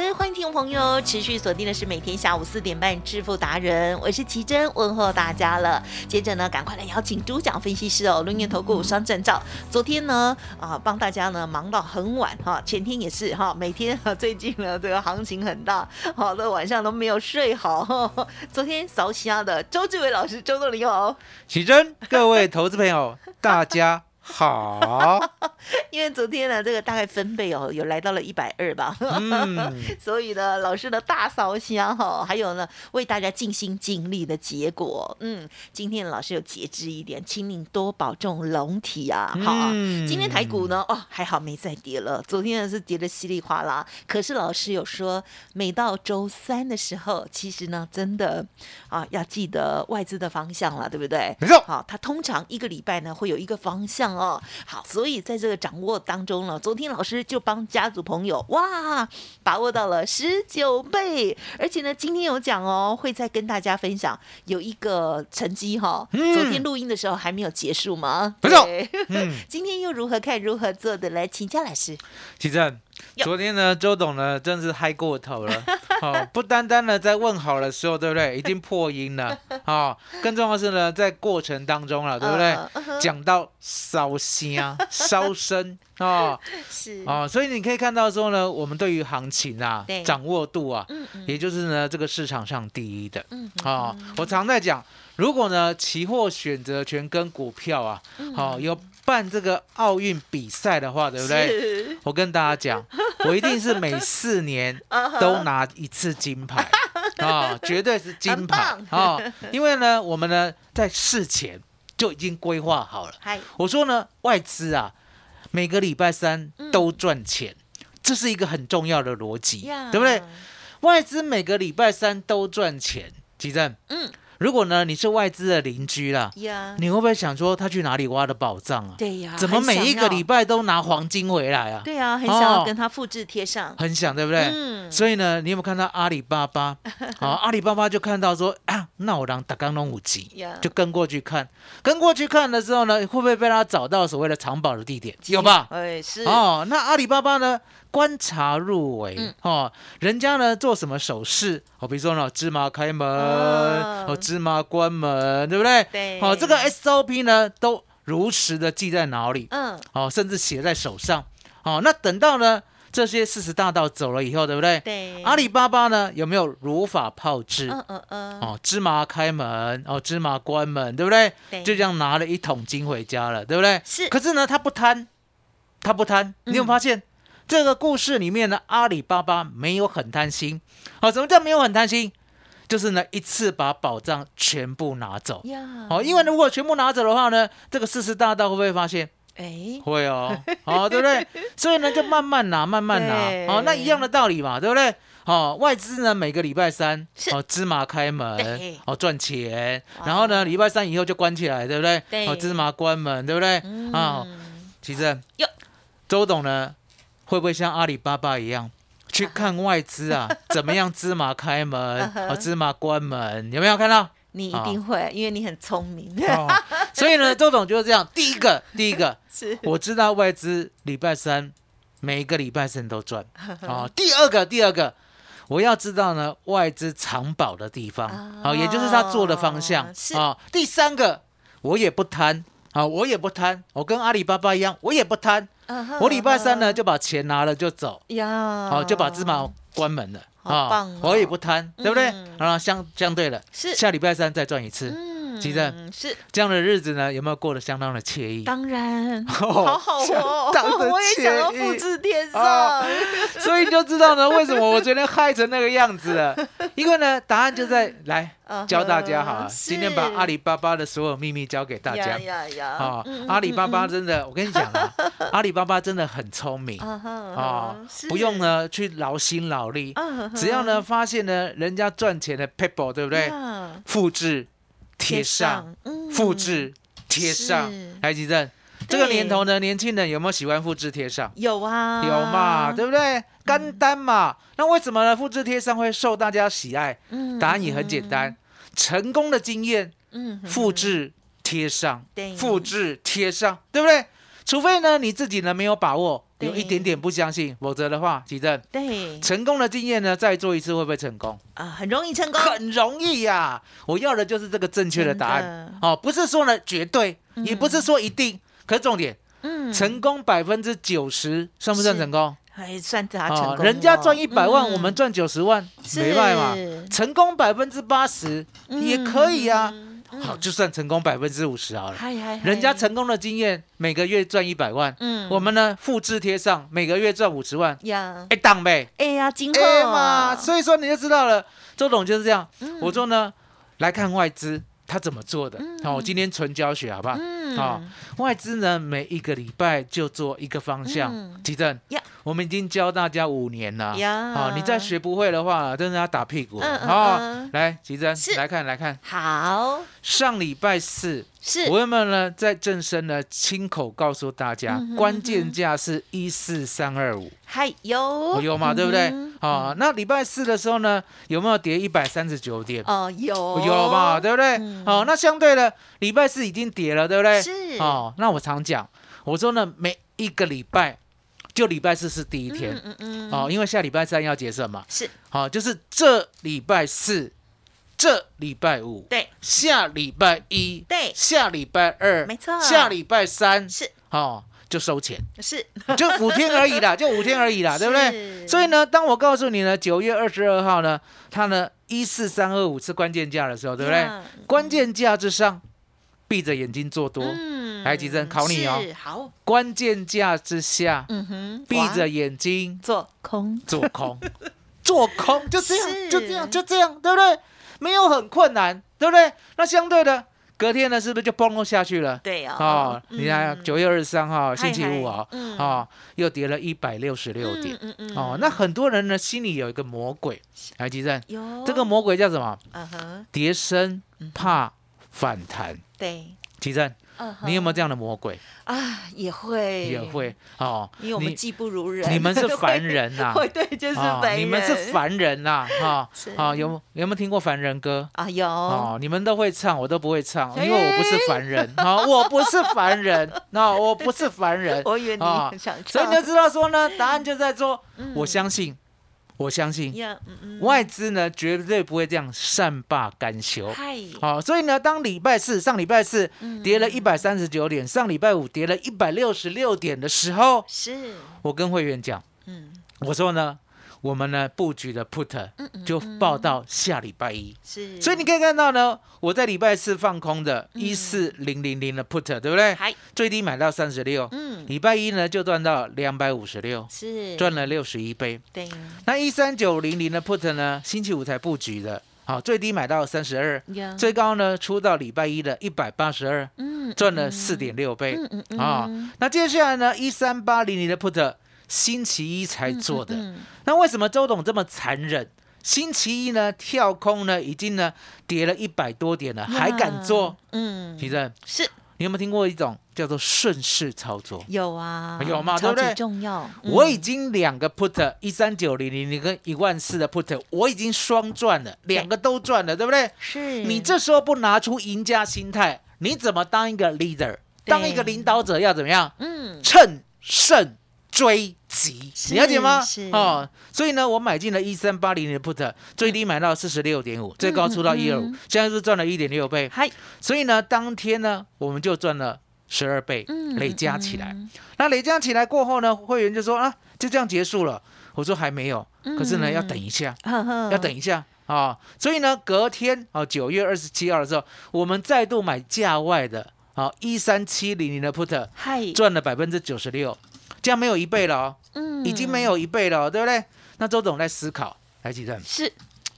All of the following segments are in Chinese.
的，欢迎听众朋友持续锁定的是每天下午四点半致富达人，我是奇珍，问候大家了。接着呢，赶快来邀请主讲分析师哦，龙岩投顾双证照。昨天呢，啊，帮大家呢忙到很晚哈，前天也是哈，每天最近呢这个行情很大，好的晚上都没有睡好。昨天扫瞎的周志伟老师，周总你好，奇珍，各位投资朋友，大家。好，因为昨天呢，这个大概分贝哦，有来到了一百二吧，所以呢，老师的大烧香哈，还有呢，为大家尽心尽力的结果，嗯，今天老师有节制一点，请你多保重龙体啊，好，今天台股呢，哦，还好没再跌了，昨天呢是跌的稀里哗啦，可是老师有说，每到周三的时候，其实呢，真的啊，要记得外资的方向了，对不对？没错，好，它通常一个礼拜呢会有一个方向。哦，好，所以在这个掌握当中呢，昨天老师就帮家族朋友哇把握到了十九倍，而且呢，今天有讲哦，会再跟大家分享有一个成绩哈。昨天录音的时候还没有结束吗？不错，嗯，今天又如何看如何做的来请教老师。其实昨天呢，周董呢真是嗨过头了，哦，不单单呢在问好的时候，对不对？已经破音了，哦，更重要的是呢，在过程当中了，对不对？讲到烧香、烧身啊，是。啊，所以你可以看到说呢，我们对于行情啊，掌握度啊，也就是呢这个市场上第一的，啊，我常在讲，如果呢期货选择权跟股票啊，好有。办这个奥运比赛的话，对不对？我跟大家讲，我一定是每四年 都拿一次金牌啊，绝对是金牌啊！因为呢，我们呢在事前就已经规划好了。我说呢，外资啊，每个礼拜三都赚钱，这是一个很重要的逻辑，对不对？外资每个礼拜三都赚钱，吉正，嗯。如果呢，你是外资的邻居啦，你会不会想说他去哪里挖的宝藏啊？对呀，怎么每一个礼拜都拿黄金回来啊？对啊，很想要跟他复制贴上，很想对不对？嗯。所以呢，你有没有看到阿里巴巴？啊，阿里巴巴就看到说啊，那我让打刚龙五级，就跟过去看，跟过去看的时候呢，会不会被他找到所谓的藏宝的地点？有吧？哎，是。哦，那阿里巴巴呢？观察入围哦，人家呢做什么手势？哦，比如说呢，芝麻开门，哦，芝麻关门，对不对？对。哦，这个 SOP 呢都如实的记在脑里，嗯，哦，甚至写在手上。哦，那等到呢这些四十大道走了以后，对不对？对。阿里巴巴呢有没有如法炮制？嗯嗯嗯。哦，芝麻开门，哦，芝麻关门，对不对？对。就这样拿了一桶金回家了，对不对？是。可是呢，他不贪，他不贪，你有发现？这个故事里面呢，阿里巴巴没有很贪心，好，什么叫没有很贪心？就是呢，一次把宝藏全部拿走。好，因为如果全部拿走的话呢，这个四十大道会不会发现？哎，会哦，好，对不对？所以呢，就慢慢拿，慢慢拿。好，那一样的道理嘛，对不对？好，外资呢每个礼拜三，哦，芝麻开门，哦，赚钱，然后呢，礼拜三以后就关起来，对不对？对，哦，芝麻关门，对不对？啊，其实，周董呢？会不会像阿里巴巴一样去看外资啊？怎么样芝麻开门啊？芝麻关门？有没有看到？你一定会，因为你很聪明。所以呢，周董就是这样。第一个，第一个，是我知道外资礼拜三每一个礼拜三都赚啊。第二个，第二个，我要知道呢外资藏宝的地方啊，也就是他做的方向啊。第三个，我也不贪啊，我也不贪，我跟阿里巴巴一样，我也不贪。我礼拜三呢就把钱拿了就走，呀，好就把芝麻关门了，啊，我也不贪，对不对？啊，相相对了，是。下礼拜三再赚一次，吉正是。这样的日子呢，有没有过得相当的惬意？当然，好好哦，我也想要复制天上，所以你就知道呢，为什么我昨天嗨成那个样子了？因为呢，答案就在来教大家好了。今天把阿里巴巴的所有秘密教给大家。啊，阿里巴巴真的，我跟你讲啊，阿里巴巴真的很聪明。啊，不用呢去劳心劳力，只要呢发现呢人家赚钱的 people，对不对？复制贴上，复制贴上，来吉正。这个年头呢，年轻人有没有喜欢复制贴上？有啊，有嘛，对不对？干单嘛。那为什么呢？复制贴上会受大家喜爱？答案也很简单，成功的经验，嗯，复制贴上，复制贴上，对不对？除非呢你自己呢没有把握，有一点点不相信，否则的话，奇正，对，成功的经验呢再做一次会不会成功？啊，很容易成功，很容易呀。我要的就是这个正确的答案，哦，不是说呢绝对，也不是说一定。可是重点，嗯，成功百分之九十算不算成功？还算他成功。人家赚一百万，我们赚九十万，没卖嘛。成功百分之八十也可以啊。好，就算成功百分之五十好了。人家成功的经验，每个月赚一百万，嗯，我们呢复制贴上，每个月赚五十万，呀，哎当呗，哎呀，金鹤嘛。所以说你就知道了，周董就是这样。我说呢，来看外资。他怎么做的？好，我今天纯教学，好不好？好，外资呢，每一个礼拜就做一个方向。吉正，我们已经教大家五年了。好，你再学不会的话，真的要打屁股。好，来，奇正，来看，来看。好，上礼拜四。是，我有没有呢？在正身呢，亲口告诉大家，关键价是一四三二五，还有有嘛，对不对？啊，那礼拜四的时候呢，有没有跌一百三十九点？哦，有有嘛，对不对？哦，那相对的，礼拜四已经跌了，对不对？是。哦，那我常讲，我说呢，每一个礼拜就礼拜四是第一天，嗯嗯，哦，因为下礼拜三要结算嘛，是，好，就是这礼拜四。这礼拜五对，下礼拜一对，下礼拜二没错，下礼拜三是。哦，就收钱是，就五天而已啦，就五天而已啦，对不对？所以呢，当我告诉你呢，九月二十二号呢，它呢一四三二五是关键价的时候，对不对？关键价之上，闭着眼睛做多，来吉珍考你哦，好，关键价之下，嗯哼，闭着眼睛做空，做空，做空，就这样，就这样，就这样，对不对？没有很困难，对不对？那相对的，隔天呢，是不是就崩落下去了？对呀。哦，你看九月二十三号星期五啊，啊，又跌了一百六十六点。嗯嗯哦，那很多人呢心里有一个魔鬼，来吉正，这个魔鬼叫什么？嗯哼，跌升怕反弹。对，吉正。你有没有这样的魔鬼啊？也会，也会哦。因为我们技不如人，你们是凡人呐。会对，就是凡人。你们是凡人呐，哈。啊，有有没有听过凡人歌啊？有。哦，你们都会唱，我都不会唱，因为我不是凡人。啊，我不是凡人，那 我不是凡人。我以为你很想唱。所以你就知道说呢，答案就在说，我相信。我相信外资呢绝对不会这样善罢甘休。好，所以呢，当礼拜四上礼拜四跌了一百三十九点，上礼拜五跌了一百六十六点的时候，是我跟会员讲，嗯，我说呢。我们呢布局的 put 就报到下礼拜一，是，所以你可以看到呢，我在礼拜四放空的一四零零零的 put，对不对？最低买到三十六，嗯，礼拜一呢就赚到两百五十六，是，赚了六十一倍。对，那一三九零零的 put 呢，星期五才布局的，好，最低买到三十二，最高呢出到礼拜一的一百八十二，嗯，赚了四点六倍，嗯嗯。啊，那接下来呢一三八零零的 put。星期一才做的，那为什么周董这么残忍？星期一呢跳空呢已经呢跌了一百多点了，还敢做？嗯，其实是你有没有听过一种叫做顺势操作？有啊，有嘛，对不对？重要。我已经两个 put 一三九零零零跟一万四的 put，我已经双赚了，两个都赚了，对不对？是。你这时候不拿出赢家心态，你怎么当一个 leader？当一个领导者要怎么样？嗯，趁胜。追击，你了解吗？哦，所以呢，我买进了一三八零零的 put，最低买到四十六点五，最高出到一二五，现在是赚了一点六倍。嗨，所以呢，当天呢，我们就赚了十二倍，累加起来。那累加起来过后呢，会员就说啊，就这样结束了。我说还没有，可是呢，要等一下，要等一下。啊，所以呢，隔天啊，九月二十七号的时候，我们再度买价外的啊，一三七零零的 put，赚了百分之九十六，这样没有一倍了哦，嗯，已经没有一倍了，对不对？那周总在思考，来几阵？是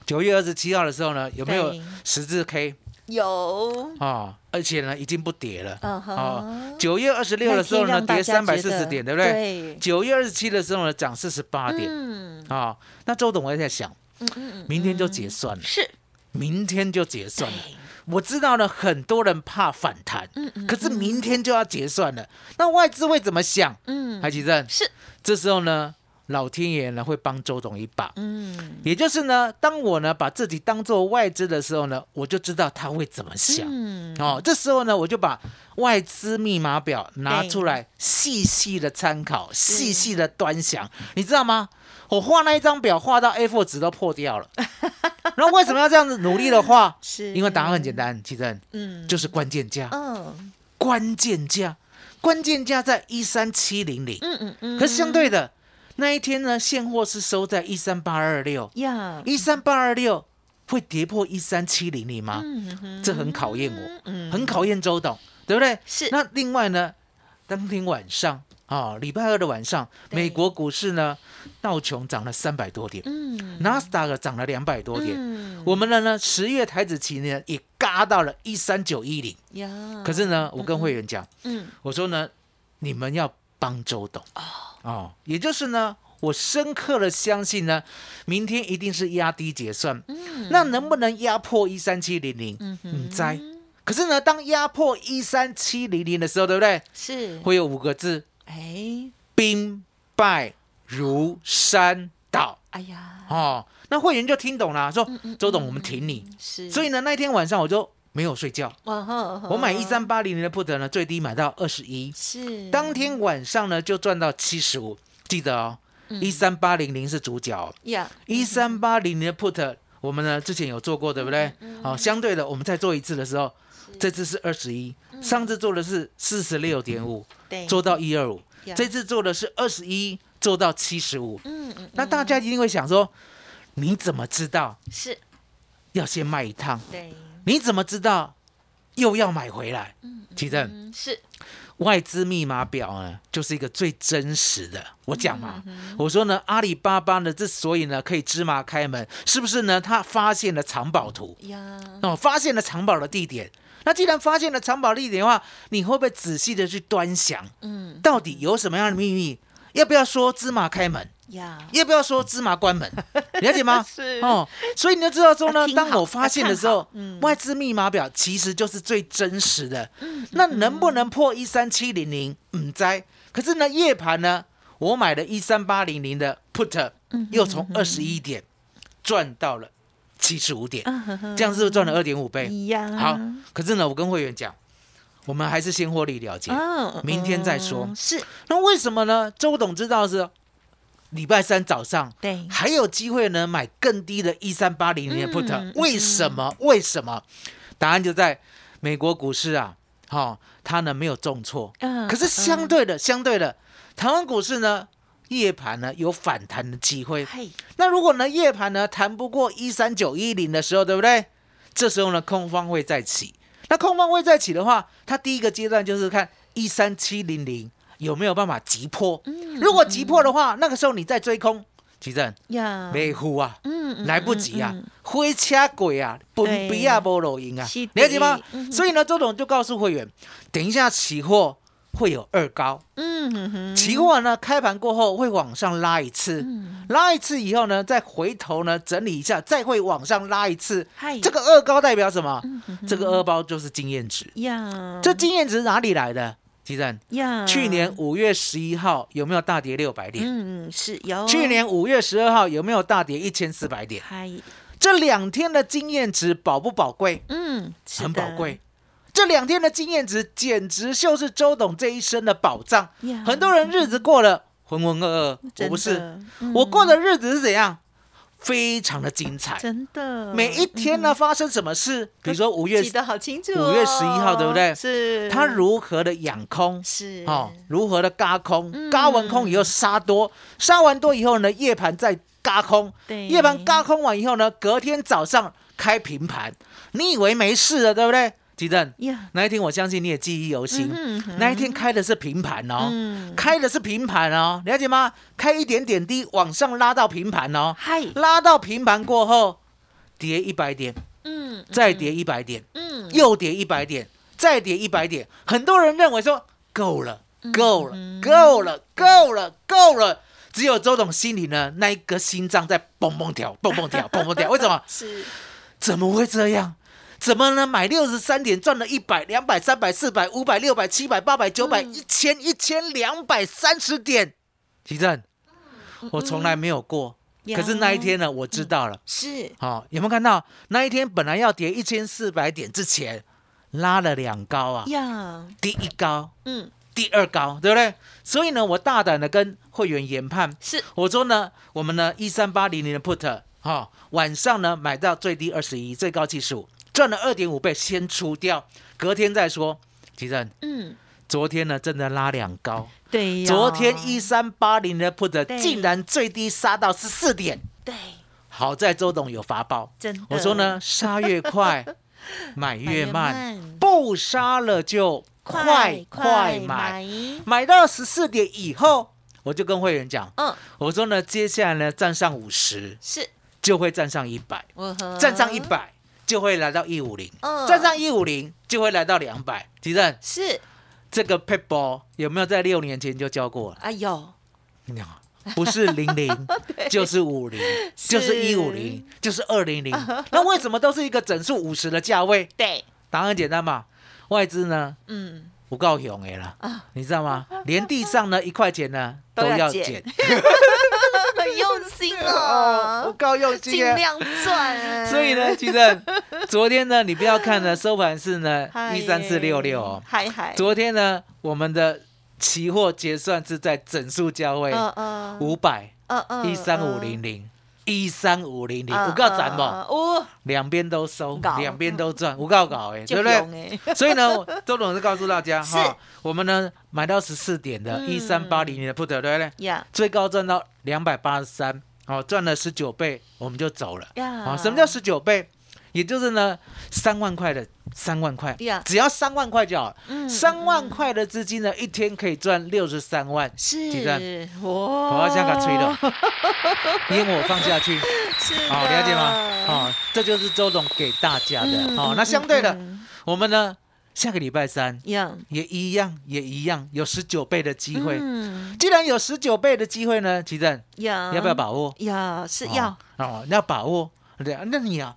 九月二十七号的时候呢，有没有十字 K？有啊，而且呢，已经不跌了。哦，九月二十六的时候呢，跌三百四十点，对不对？九月二十七的时候呢，涨四十八点。嗯，啊，那周董我也在想，嗯嗯明天就结算了。是，明天就结算了。我知道呢，很多人怕反弹，嗯嗯，可是明天就要结算了。那外资会怎么想？嗯，海奇正是，这时候呢？老天爷呢会帮周董一把，嗯，也就是呢，当我呢把自己当做外资的时候呢，我就知道他会怎么想，嗯。哦，这时候呢，我就把外资密码表拿出来细细的参考，细细的端详，你知道吗？我画那一张表画到 A4 纸都破掉了，然后为什么要这样子努力的画？是。因为答案很简单，其实嗯，就是关键价，嗯，关键价，关键价在一三七零零，嗯嗯嗯，可是相对的。那一天呢，现货是收在一三八二六。呀，一三八二六会跌破一三七零零吗？这很考验我，嗯。很考验周董，对不对？是。那另外呢，当天晚上啊，礼拜二的晚上，美国股市呢，道琼涨了三百多点，嗯，纳斯达克涨了两百多点，我们的呢，十月台子期呢也嘎到了一三九一零呀。可是呢，我跟会员讲，嗯，我说呢，你们要帮周董哦。哦，也就是呢，我深刻的相信呢，明天一定是压低结算。嗯，那能不能压破一三七零零？嗯嗯，在。可是呢，当压破一三七零零的时候，对不对？是。会有五个字。哎，兵败如山倒。哎呀。哦，那会员就听懂了，说周董，我们挺你。是。所以呢，那天晚上我就。没有睡觉，我买一三八零零的 put 呢，最低买到二十一，是当天晚上呢就赚到七十五，记得哦，一三八零零是主角，呀，一三八零零的 put 我们呢之前有做过，对不对？好，相对的，我们再做一次的时候，这次是二十一，上次做的是四十六点五，做到一二五，这次做的是二十一，做到七十五，嗯嗯，那大家一定会想说，你怎么知道是。要先卖一趟？对。你怎么知道又要买回来？嗯奇正是外资密码表呢，就是一个最真实的。我讲嘛，我说呢，阿里巴巴呢之所以呢可以芝麻开门，是不是呢？他发现了藏宝图呀，哦，发现了藏宝的地点。那既然发现了藏宝地点的话，你会不会仔细的去端详？嗯，到底有什么样的秘密？要不要说芝麻开门？要不要说芝麻关门？了解吗？是哦，所以你就知道说呢，当我发现的时候，外资密码表其实就是最真实的。那能不能破一三七零零？嗯在。可是呢，夜盘呢，我买了一三八零零的 put，又从二十一点赚到了七十五点，这样是不是赚了二点五倍？一样。好，可是呢，我跟会员讲，我们还是先获利了结，明天再说。是。那为什么呢？周董知道是。礼拜三早上，对，还有机会呢，买更低的一三八零零的 put，为什么？为什么？答案就在美国股市啊，哈，它呢没有重挫，嗯，可是相对的，相对的，台湾股市呢，夜盘呢有反弹的机会。那如果呢夜盘呢弹不过一三九一零的时候，对不对？这时候呢空方会再起，那空方会再起的话，它第一个阶段就是看一三七零零。有没有办法急破？如果急破的话，那个时候你再追空，奇正呀，没呼啊，嗯，来不及啊，灰车鬼啊，本比亚波罗赢啊，了解吗？所以呢，周董就告诉会员，等一下期货会有二高，嗯，期货呢开盘过后会往上拉一次，拉一次以后呢，再回头呢整理一下，再会往上拉一次。这个二高代表什么？这个二包就是经验值呀。这经验值哪里来的？基站呀，去年五月十一号有没有大跌六百点？嗯，是有。去年五月十二号有没有大跌一千四百点？嗨，这两天的经验值宝不宝贵？嗯，很宝贵。这两天的经验值简直就是周董这一生的宝藏。很多人日子过了浑浑噩噩，我不是，我过的日子是怎样？非常的精彩，真的。每一天呢，发生什么事？比如说五月，记得好清楚。五月十一号，对不对？是。他如何的养空？是。哦，如何的嘎空？嘎完空以后杀多，杀完多以后呢，夜盘再嘎空，对，夜盘嘎空完以后呢，隔天早上开平盘，你以为没事了，对不对？吉正，那一天我相信你也记忆犹新。那一天开的是平盘哦，开的是平盘哦，了解吗？开一点点低，往上拉到平盘哦，拉到平盘过后，跌一百点，嗯，再跌一百点，嗯，又跌一百点，再跌一百点。很多人认为说够了，够了，够了，够了，够了。只有周董心里呢，那一个心脏在蹦蹦跳，蹦蹦跳，蹦蹦跳。为什么？是。怎么会这样？怎么呢？买六十三点赚了一百、两百、三百、四百、五百、六百、七百、八百、九百、一千、一千两百三十点，奇正，我从来没有过。可是那一天呢，我知道了。是，好，有没有看到那一天本来要跌一千四百点之前，拉了两高啊？呀，第一高，嗯，第二高，对不对？所以呢，我大胆的跟会员研判，是，我说呢，我们呢一三八零零的 put，哈，晚上呢买到最低二十一，最高技术。赚了二点五倍，先出掉，隔天再说。其实，嗯，昨天呢，真的拉两高。对昨天一三八零的 put 竟然最低杀到十四点。对。好在周董有法宝，真的。我说呢，杀越快，买越慢，不杀了就快快买，买到十四点以后，我就跟会员讲，嗯，我说呢，接下来呢，站上五十是就会站上一百，站上一百。就会来到一五零，站上一五零就会来到两百。吉正是这个 p a p e 有没有在六年前就教过了？啊有，不是零零 就是五零，就是一五零，就是二零零。那为什么都是一个整数五十的价位？对，答案简单嘛，外资呢，嗯，不够勇哎了，你知道吗？连地上呢一块钱呢都要减。很用心哦，我够用心，尽量赚。所以呢，其实昨天呢，你不要看呢，收盘是呢一三四六六哦，嗨嗨。昨天呢，我们的期货结算是在整数价位五百，一三五零零。一三五零零，五够赚不？两边都收，两边都赚，五告搞哎，对不对？所以呢，周董是告诉大家哈，我们呢买到十四点的一三八零零的 put，对不对？最高赚到两百八十三，哦，赚了十九倍，我们就走了。啊，什么叫十九倍？也就是呢，三万块的三万块，只要三万块就好。三万块的资金呢，一天可以赚六十三万。是，哇！我要这样吹的，因为我放下去。是，好了解吗？好，这就是周总给大家的。好，那相对的，我们呢，下个礼拜三一样，也一样，也一样，有十九倍的机会。嗯，既然有十九倍的机会呢，奇正，要要不要把握？要是要哦，要把握。对啊，那你要。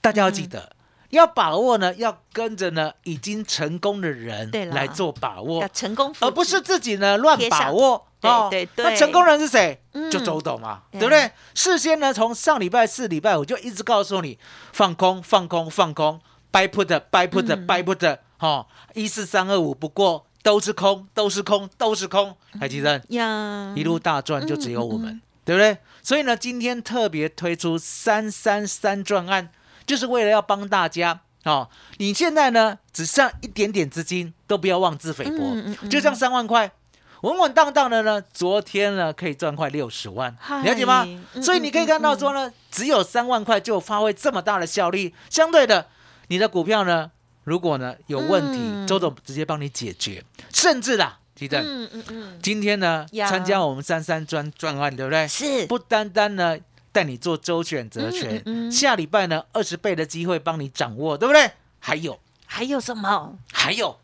大家要记得，要把握呢，要跟着呢已经成功的人来做把握，成功，而不是自己呢乱把握。对对对，那成功人是谁？就周董嘛，对不对？事先呢，从上礼拜四、礼拜五就一直告诉你，放空、放空、放空，buy put，buy put，buy put，哈，一四三二五，不过都是空，都是空，都是空，还记得？呀，一路大赚就只有我们，对不对？所以呢，今天特别推出三三三赚案。就是为了要帮大家哦，你现在呢只剩一点点资金，都不要妄自菲薄，就像三万块，稳稳当当的呢，昨天呢可以赚快六十万，了解吗？所以你可以看到说呢，只有三万块就发挥这么大的效力，相对的，你的股票呢，如果呢有问题，周总直接帮你解决，甚至啦，记得，嗯嗯嗯，今天呢参加我们三三专专案，对不对？是，不单单呢。带你做周选择权，下礼拜呢二十倍的机会帮你掌握，对不对？还有还有什么？还有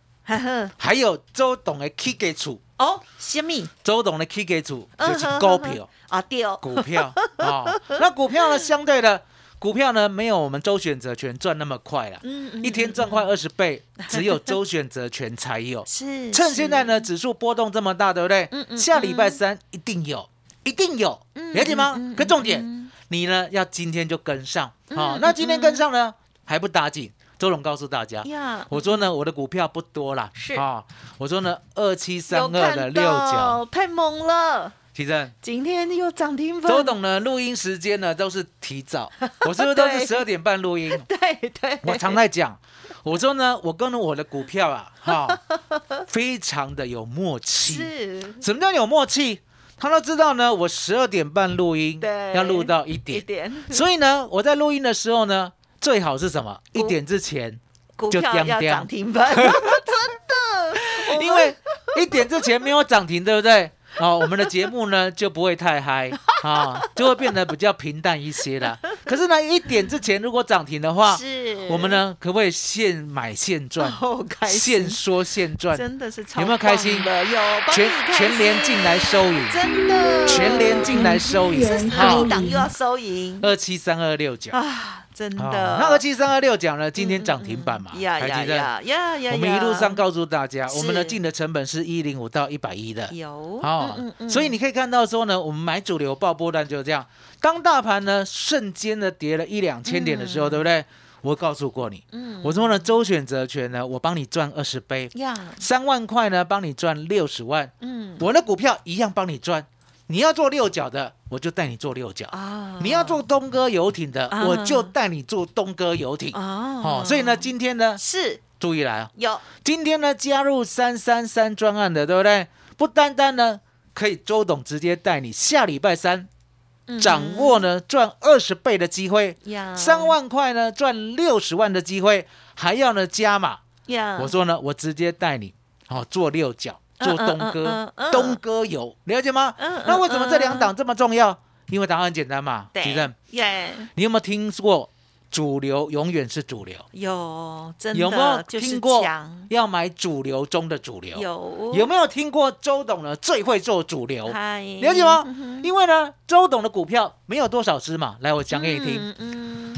还有周董的 K 给处哦，什么？周董的 K 给处就是股票啊，对哦，股票啊。那股票呢，相对的股票呢，没有我们周选择权赚那么快了。嗯嗯，一天赚快二十倍，只有周选择权才有。是，趁现在呢指数波动这么大，对不对？嗯嗯，下礼拜三一定有，一定有，了解吗？可重点。你呢？要今天就跟上，好，那今天跟上呢还不打紧。周龙告诉大家，我说呢，我的股票不多啦，是啊，我说呢，二七三二的六角太猛了，今天又涨停板。周董呢，录音时间呢都是提早，我是不是都是十二点半录音？对对，我常在讲，我说呢，我跟我的股票啊，哈，非常的有默契。是，什么叫有默契？他都知道呢，我十二点半录音，对，要录到一点，所以呢，我在录音的时候呢，最好是什么？一点之前就掉掉涨停板，真的，因为一点之前没有涨停，对不对？哦，我们的节目呢就不会太嗨啊，就会变得比较平淡一些了。可是呢，一点之前如果涨停的话，是，我们呢可不可以现买现赚？现说现赚，真的是有没有开心？有，全全连进来收银，真的，全连进来收银，好，档又要收银，二七三二六九啊。真的，那二七三二六讲了，今天涨停板嘛，还记得？呀呀呀！我们一路上告诉大家，我们的进的成本是一零五到一百一的，有啊，所以你可以看到说呢，我们买主流爆波段就是这样。当大盘呢瞬间的跌了一两千点的时候，对不对？我告诉过你，嗯我说呢，周选择权呢，我帮你赚二十倍，三万块呢，帮你赚六十万，嗯，我的股票一样帮你赚。你要做六角的，我就带你做六角啊！你要做东哥游艇的，我就带你做东哥游艇哦。所以呢，今天呢是注意来啊，有今天呢加入三三三专案的，对不对？不单单呢可以周董直接带你下礼拜三掌握呢赚二十倍的机会，三万块呢赚六十万的机会，还要呢加码。我说呢，我直接带你哦做六角。做东哥，东哥有了解吗？那为什么这两档这么重要？因为答案很简单嘛，对，耶，你有没有听过？主流永远是主流，有真的有没有听过要买主流中的主流？有有没有听过周董呢？最会做主流，了解吗？因为呢，周董的股票没有多少只嘛。来，我讲给你听。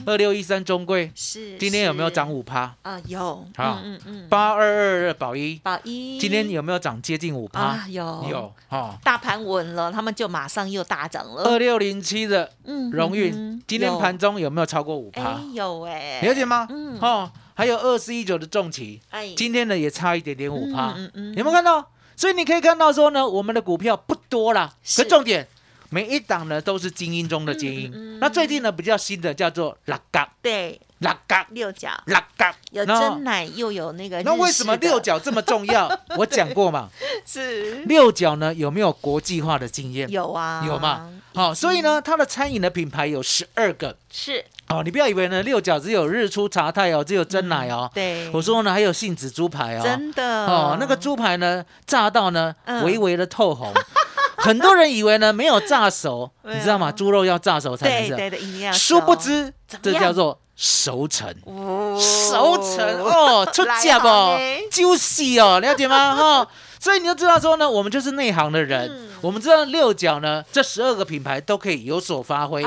二六一三中贵是今天有没有涨五趴？啊？有。好，嗯嗯八二二二宝一。宝一。今天有没有涨接近五趴？有。有好，大盘稳了，他们就马上又大涨了。二六零七的荣运今天盘中有没有超过五趴？有哎，了解吗？嗯，哦，还有二四一九的重企，哎，今天呢也差一点点五趴，嗯嗯，有没有看到？所以你可以看到说呢，我们的股票不多啦，可重点每一档呢都是精英中的精英。那最近呢比较新的叫做拉嘎，对，拉嘎六角，拉嘎有真奶又有那个。那为什么六角这么重要？我讲过嘛，是六角呢有没有国际化的经验？有啊，有嘛？好，所以呢它的餐饮的品牌有十二个，是。哦，你不要以为呢，六角只有日出茶太哦，只有真奶哦。对，我说呢，还有杏子猪排哦。真的。哦，那个猪排呢，炸到呢，微微的透红。很多人以为呢，没有炸熟，你知道吗？猪肉要炸熟才能吃。对殊不知，这叫做熟成。熟成哦，出价不？就是哦，了解吗？哈。所以你就知道说呢，我们就是内行的人，我们知道六角呢，这十二个品牌都可以有所发挥。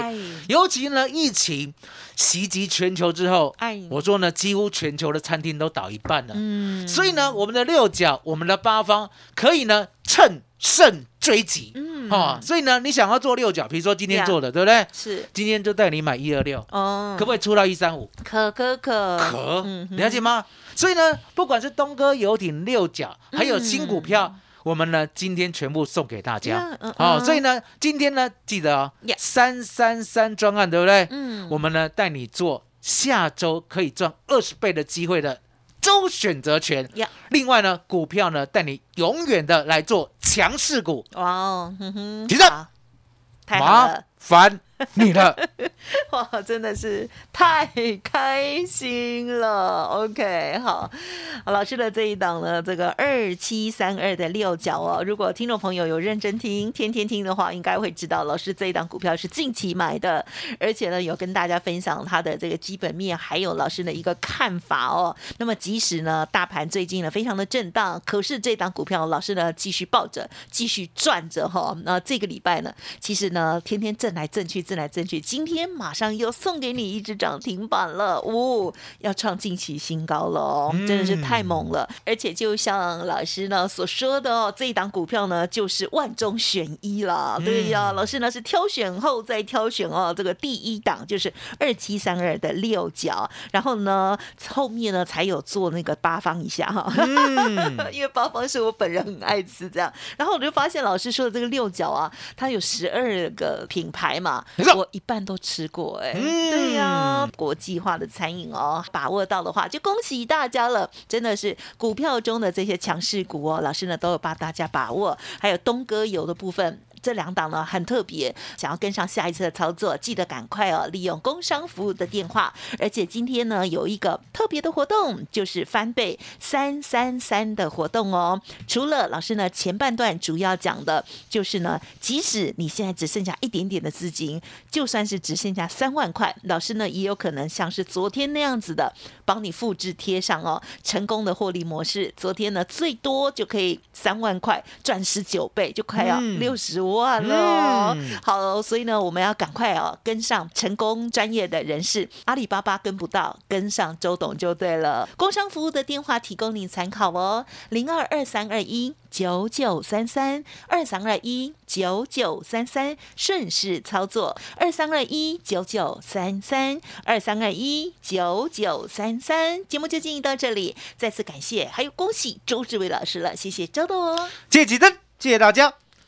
尤其呢，疫情袭击全球之后，我说呢，几乎全球的餐厅都倒一半了。嗯，所以呢，我们的六角，我们的八方可以呢，趁胜追击。嗯，哈，所以呢，你想要做六角，比如说今天做的，对不对？是，今天就带你买一二六。哦，可不可以出到一三五？可可可可，了解吗？所以呢，不管是东哥游艇六角，还有新股票，我们呢今天全部送给大家。哦，所以呢，今天呢记得哦，三三三专案对不对？嗯，我们呢带你做下周可以赚二十倍的机会的周选择权。另外呢，股票呢带你永远的来做强势股。哇哦，其实太好了。烦 你的，哇，真的是太开心了。OK，好，老师的这一档呢，这个二七三二的六角哦，如果听众朋友有认真听、天天听的话，应该会知道老师这一档股票是近期买的，而且呢，有跟大家分享它的这个基本面，还有老师的一个看法哦。那么，即使呢，大盘最近呢非常的震荡，可是这档股票老师呢继续抱着，继续赚着哈。那这个礼拜呢，其实呢，天天震来震去，震来争去，今天马上又送给你一只涨停板了，呜，要创近期新高了哦，真的是太猛了！而且就像老师呢所说的哦，这一档股票呢就是万中选一了，对呀，老师呢是挑选后再挑选哦，这个第一档就是二七三二的六角，然后呢后面呢才有做那个八方一下哈，因为八方是我本人很爱吃这样，然后我就发现老师说的这个六角啊，它有十二个品。牌嘛，我一半都吃过哎，对呀，国际化的餐饮哦，把握到的话就恭喜大家了，真的是股票中的这些强势股哦，老师呢都有帮大家把握，还有东哥油的部分。这两档呢很特别，想要跟上下一次的操作，记得赶快哦，利用工商服务的电话。而且今天呢有一个特别的活动，就是翻倍三三三的活动哦。除了老师呢前半段主要讲的就是呢，即使你现在只剩下一点点的资金，就算是只剩下三万块，老师呢也有可能像是昨天那样子的，帮你复制贴上哦，成功的获利模式。昨天呢最多就可以三万块赚十九倍，就快要六十万了。好，所以呢我们要赶快哦跟上成功专业的人士，阿里巴巴跟不到，跟上周董就对了。工商服务的电话提供你参考哦，零二二三二一。九九三三二三二一九九三三顺势操作二三二一九九三三二三二一九九三三节目就进行到这里，再次感谢还有恭喜周志伟老师了，谢谢周董，谢谢灯，谢谢大家，